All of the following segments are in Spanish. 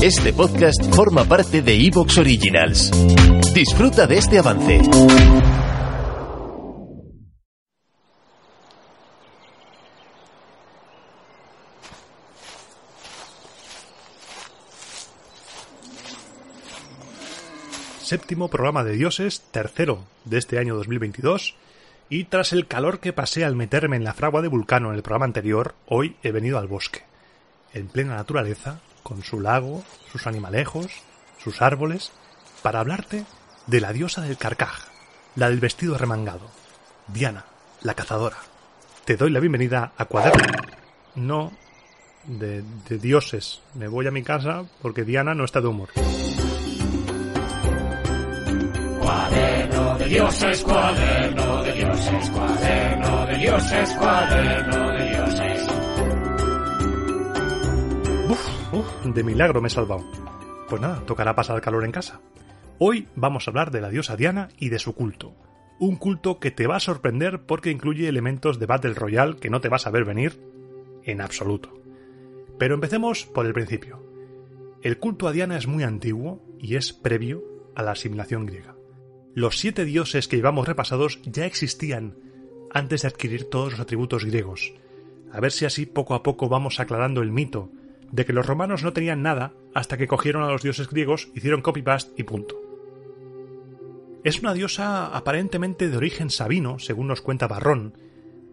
Este podcast forma parte de Evox Originals. Disfruta de este avance. Séptimo programa de dioses, tercero de este año 2022, y tras el calor que pasé al meterme en la fragua de Vulcano en el programa anterior, hoy he venido al bosque, en plena naturaleza, con su lago, sus animalejos, sus árboles, para hablarte de la diosa del carcaj, la del vestido remangado, Diana, la cazadora. Te doy la bienvenida a Cuaderno. No de, de dioses. Me voy a mi casa porque Diana no está de humor. Cuaderno de dioses, cuaderno de dioses, cuaderno de dioses, cuaderno de dioses. De milagro me he salvado. Pues nada, tocará pasar calor en casa. Hoy vamos a hablar de la diosa Diana y de su culto. Un culto que te va a sorprender porque incluye elementos de Battle Royale que no te vas a ver venir en absoluto. Pero empecemos por el principio. El culto a Diana es muy antiguo y es previo a la asimilación griega. Los siete dioses que llevamos repasados ya existían antes de adquirir todos los atributos griegos. A ver si así poco a poco vamos aclarando el mito de que los romanos no tenían nada hasta que cogieron a los dioses griegos, hicieron copy-paste y punto. Es una diosa aparentemente de origen sabino, según nos cuenta Barrón,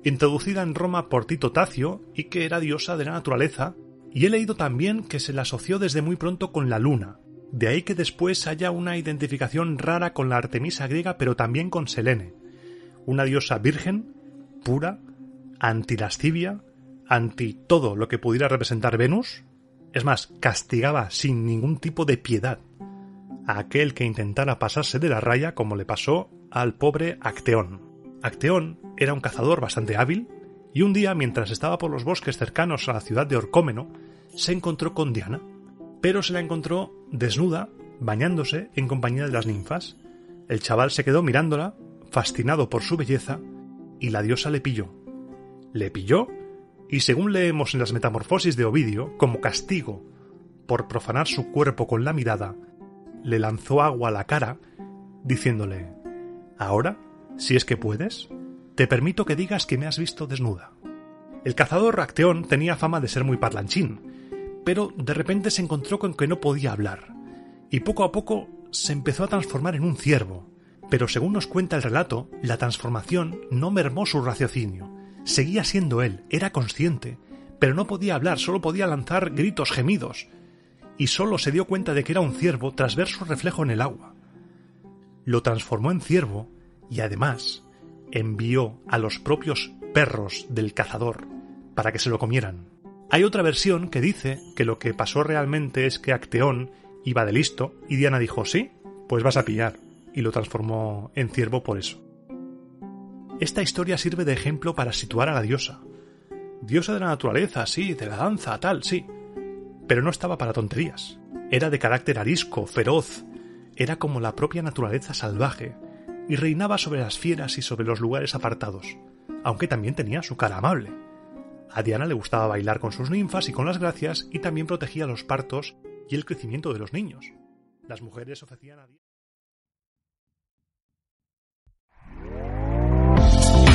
introducida en Roma por Tito Tacio y que era diosa de la naturaleza, y he leído también que se la asoció desde muy pronto con la luna, de ahí que después haya una identificación rara con la Artemisa griega, pero también con Selene, una diosa virgen, pura, antilascivia, anti todo lo que pudiera representar Venus, es más, castigaba sin ningún tipo de piedad a aquel que intentara pasarse de la raya como le pasó al pobre Acteón. Acteón era un cazador bastante hábil y un día mientras estaba por los bosques cercanos a la ciudad de Orcómeno se encontró con Diana, pero se la encontró desnuda, bañándose en compañía de las ninfas. El chaval se quedó mirándola, fascinado por su belleza, y la diosa le pilló. Le pilló y según leemos en las Metamorfosis de Ovidio, como castigo por profanar su cuerpo con la mirada, le lanzó agua a la cara, diciéndole Ahora, si es que puedes, te permito que digas que me has visto desnuda. El cazador Acteón tenía fama de ser muy parlanchín, pero de repente se encontró con que no podía hablar, y poco a poco se empezó a transformar en un ciervo. Pero según nos cuenta el relato, la transformación no mermó su raciocinio, Seguía siendo él, era consciente, pero no podía hablar, solo podía lanzar gritos gemidos, y solo se dio cuenta de que era un ciervo tras ver su reflejo en el agua. Lo transformó en ciervo y además envió a los propios perros del cazador para que se lo comieran. Hay otra versión que dice que lo que pasó realmente es que Acteón iba de listo y Diana dijo sí, pues vas a pillar, y lo transformó en ciervo por eso. Esta historia sirve de ejemplo para situar a la diosa. Diosa de la naturaleza, sí, de la danza, tal, sí. Pero no estaba para tonterías. Era de carácter arisco, feroz, era como la propia naturaleza salvaje, y reinaba sobre las fieras y sobre los lugares apartados, aunque también tenía su cara amable. A Diana le gustaba bailar con sus ninfas y con las gracias, y también protegía los partos y el crecimiento de los niños. Las mujeres ofrecían a